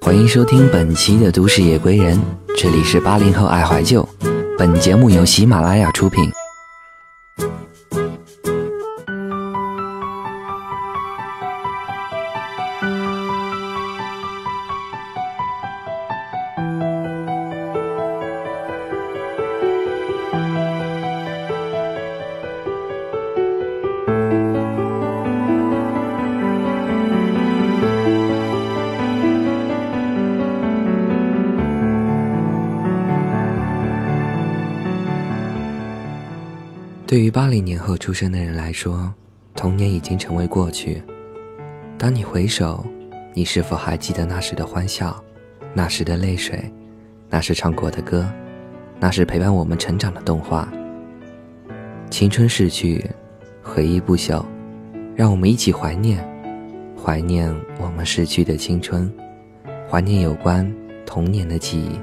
欢迎收听本期的《都市夜归人》，这里是八零后爱怀旧。本节目由喜马拉雅出品。对于八零年后出生的人来说，童年已经成为过去。当你回首，你是否还记得那时的欢笑，那时的泪水，那时唱过的歌，那时陪伴我们成长的动画？青春逝去，回忆不朽，让我们一起怀念，怀念我们逝去的青春，怀念有关童年的记忆。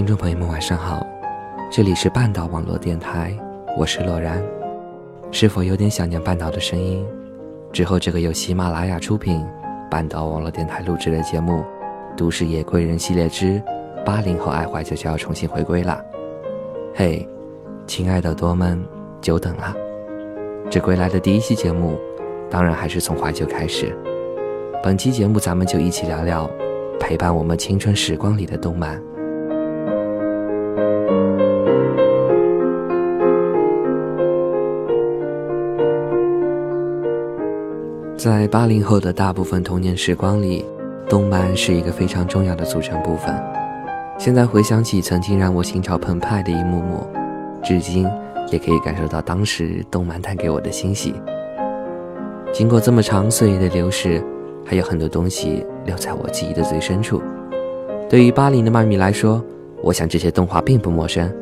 听众朋友们，晚上好，这里是半岛网络电台，我是洛然。是否有点想念半岛的声音？之后，这个由喜马拉雅出品、半岛网络电台录制的节目《都市野贵人》系列之八零后爱怀旧就要重新回归了。嘿，亲爱的多们，久等了。这归来的第一期节目，当然还是从怀旧开始。本期节目，咱们就一起聊聊陪伴我们青春时光里的动漫。在八零后的大部分童年时光里，动漫是一个非常重要的组成部分。现在回想起曾经让我心潮澎湃的一幕幕，至今也可以感受到当时动漫带给我的欣喜。经过这么长岁月的流逝，还有很多东西留在我记忆的最深处。对于八零的漫迷来说，我想这些动画并不陌生：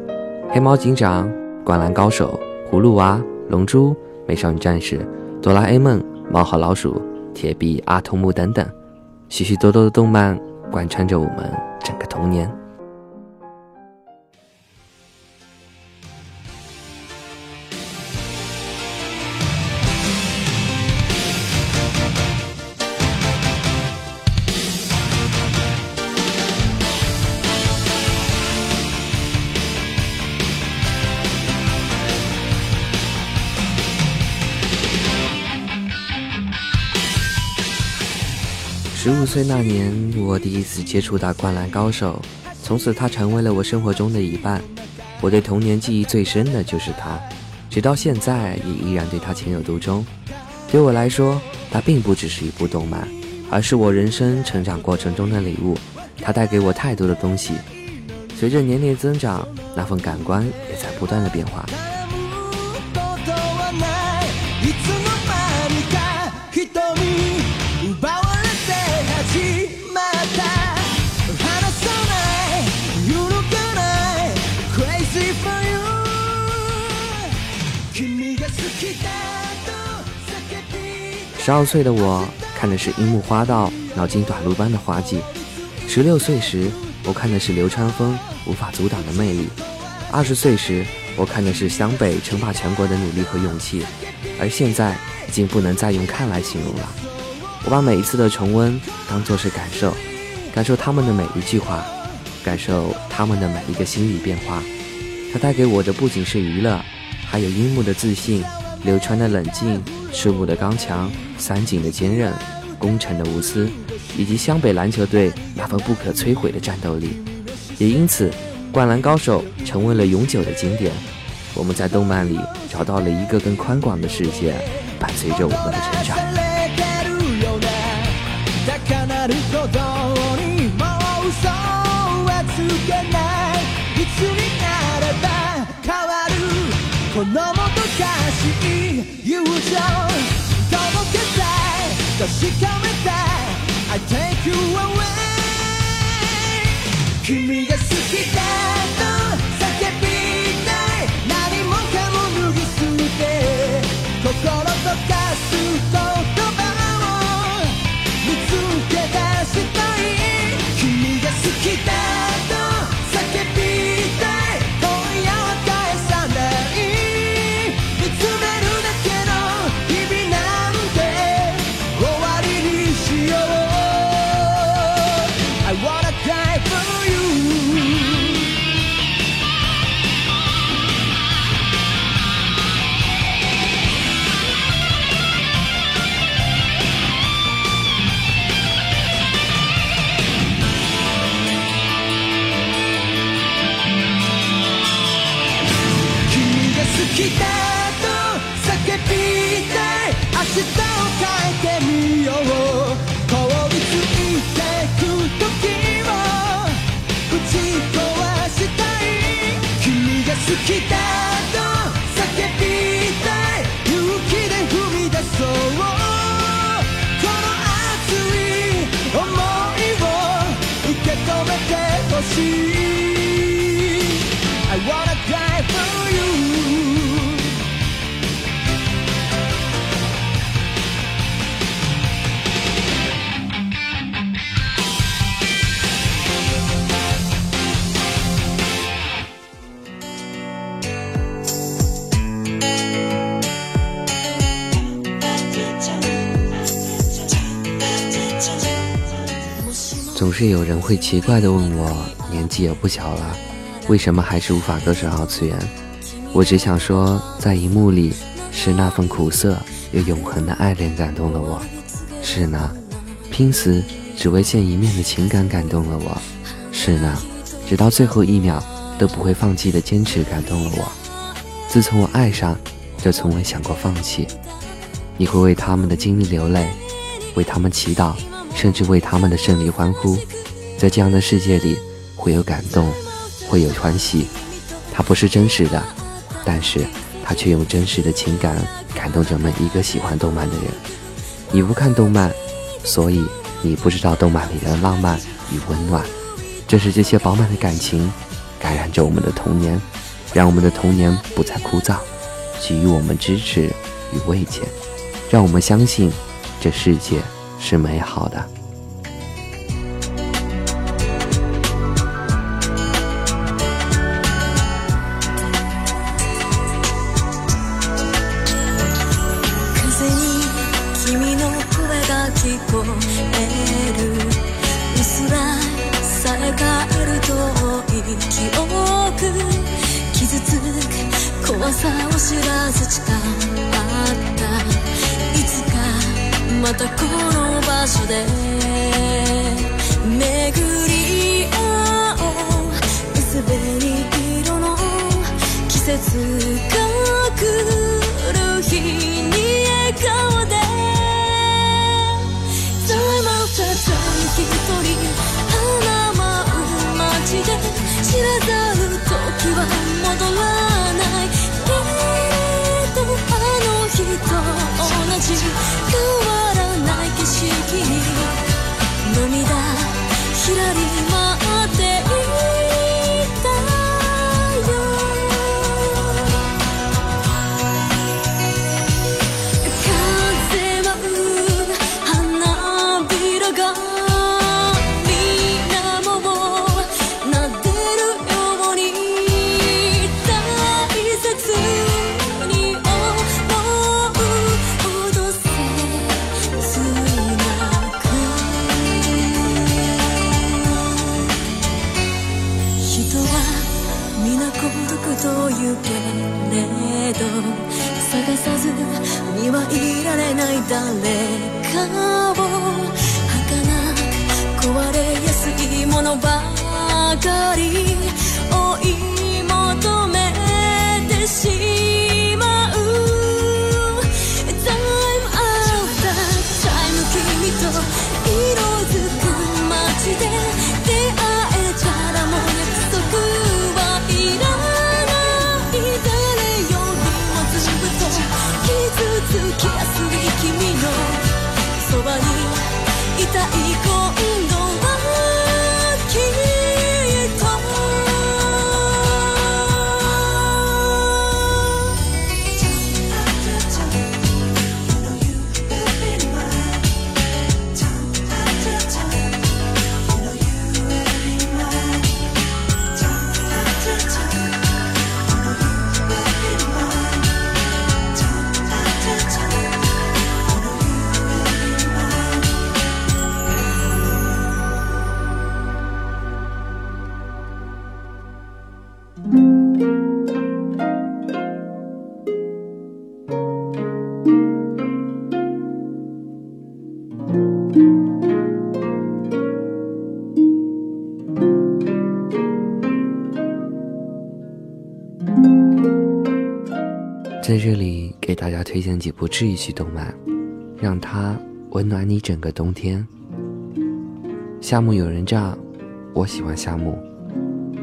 黑猫警长、灌篮高手、葫芦娃、龙珠、美少女战士、哆啦 A 梦。猫和老鼠、铁臂阿童木等等，许许多多的动漫贯穿着我们整个童年。十五岁那年，我第一次接触到《灌篮高手》，从此他成为了我生活中的一半。我对童年记忆最深的就是他，直到现在也依然对他情有独钟。对我来说，他并不只是一部动漫，而是我人生成长过程中的礼物。他带给我太多的东西，随着年龄增长，那份感官也在不断的变化。十二岁的我看的是樱木花道脑筋短路般的滑稽，十六岁时我看的是流川枫无法阻挡的魅力，二十岁时我看的是湘北称霸全国的努力和勇气，而现在已经不能再用看来形容了。我把每一次的重温当作是感受，感受他们的每一句话，感受他们的每一个心理变化。它带给我的不仅是娱乐，还有樱木的自信。流川的冷静，赤木的刚强，三井的坚韧，宫城的无私，以及湘北篮球队那份不可摧毁的战斗力，也因此，《灌篮高手》成为了永久的经典。我们在动漫里找到了一个更宽广的世界，伴随着我们的成长。このもどかしい友情届けたい確かめたい I take you away 君が好きだと总是有人会奇怪地问我，年纪也不小了，为什么还是无法割舍二次元？我只想说，在荧幕里，是那份苦涩又永恒的爱恋感动了我；是那拼死只为见一面的情感感动了我；是那直到最后一秒都不会放弃的坚持感动了我。自从我爱上，就从未想过放弃。你会为他们的经历流泪，为他们祈祷。甚至为他们的胜利欢呼，在这样的世界里，会有感动，会有欢喜。它不是真实的，但是它却用真实的情感感动着每一个喜欢动漫的人。你不看动漫，所以你不知道动漫里的浪漫与温暖。正是这些饱满的感情，感染着我们的童年，让我们的童年不再枯燥，给予我们支持与慰藉，让我们相信这世界。是美好的。此刻推荐几部治愈系动漫，让它温暖你整个冬天。夏目友人帐，我喜欢夏目，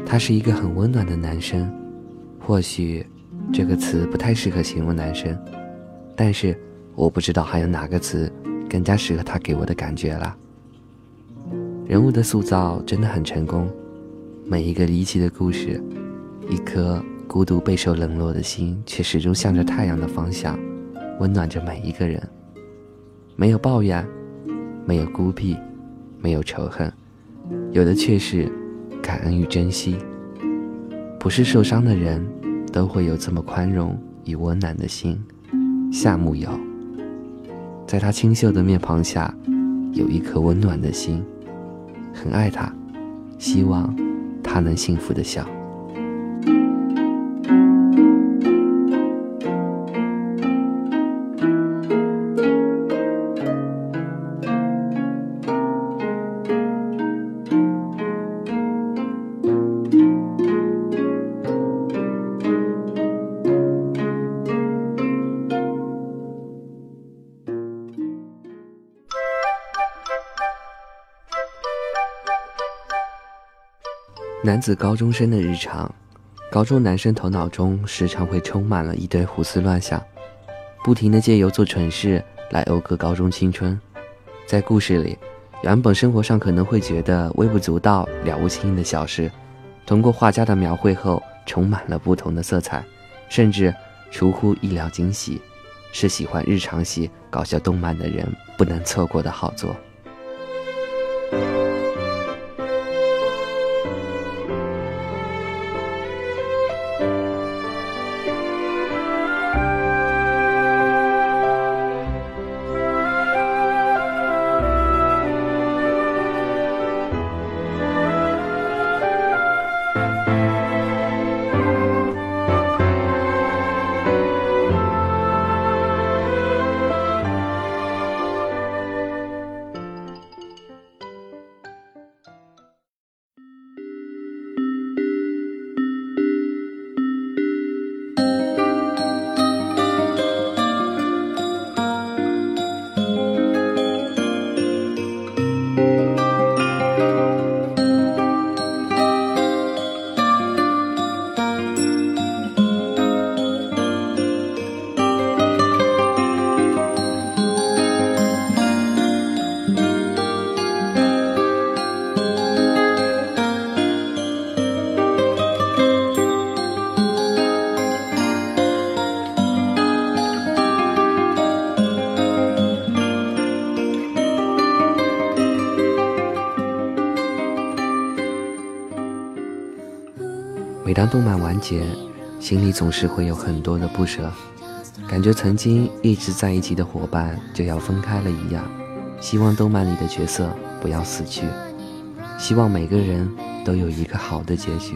他是一个很温暖的男生。或许这个词不太适合形容男生，但是我不知道还有哪个词更加适合他给我的感觉了。人物的塑造真的很成功，每一个离奇的故事，一颗孤独备受冷落的心，却始终向着太阳的方向，温暖着每一个人。没有抱怨，没有孤僻，没有仇恨，有的却是感恩与珍惜。不是受伤的人，都会有这么宽容与温暖的心。夏目友，在他清秀的面庞下，有一颗温暖的心，很爱他，希望他能幸福的笑。男子高中生的日常，高中男生头脑中时常会充满了一堆胡思乱想，不停的借由做蠢事来讴歌高中青春。在故事里，原本生活上可能会觉得微不足道、了不起的小事，通过画家的描绘后，充满了不同的色彩，甚至出乎意料惊喜，是喜欢日常系搞笑动漫的人不能错过的好作。当动漫完结，心里总是会有很多的不舍，感觉曾经一直在一起的伙伴就要分开了一样。希望动漫里的角色不要死去，希望每个人都有一个好的结局。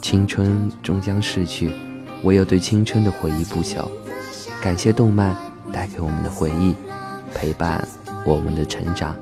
青春终将逝去，唯有对青春的回忆不朽。感谢动漫带给我们的回忆，陪伴我们的成长。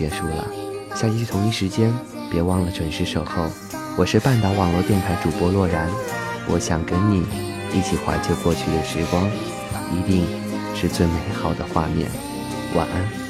结束了，下期同一时间别忘了准时守候。我是半岛网络电台主播洛然，我想跟你一起怀旧过去的时光，一定是最美好的画面。晚安。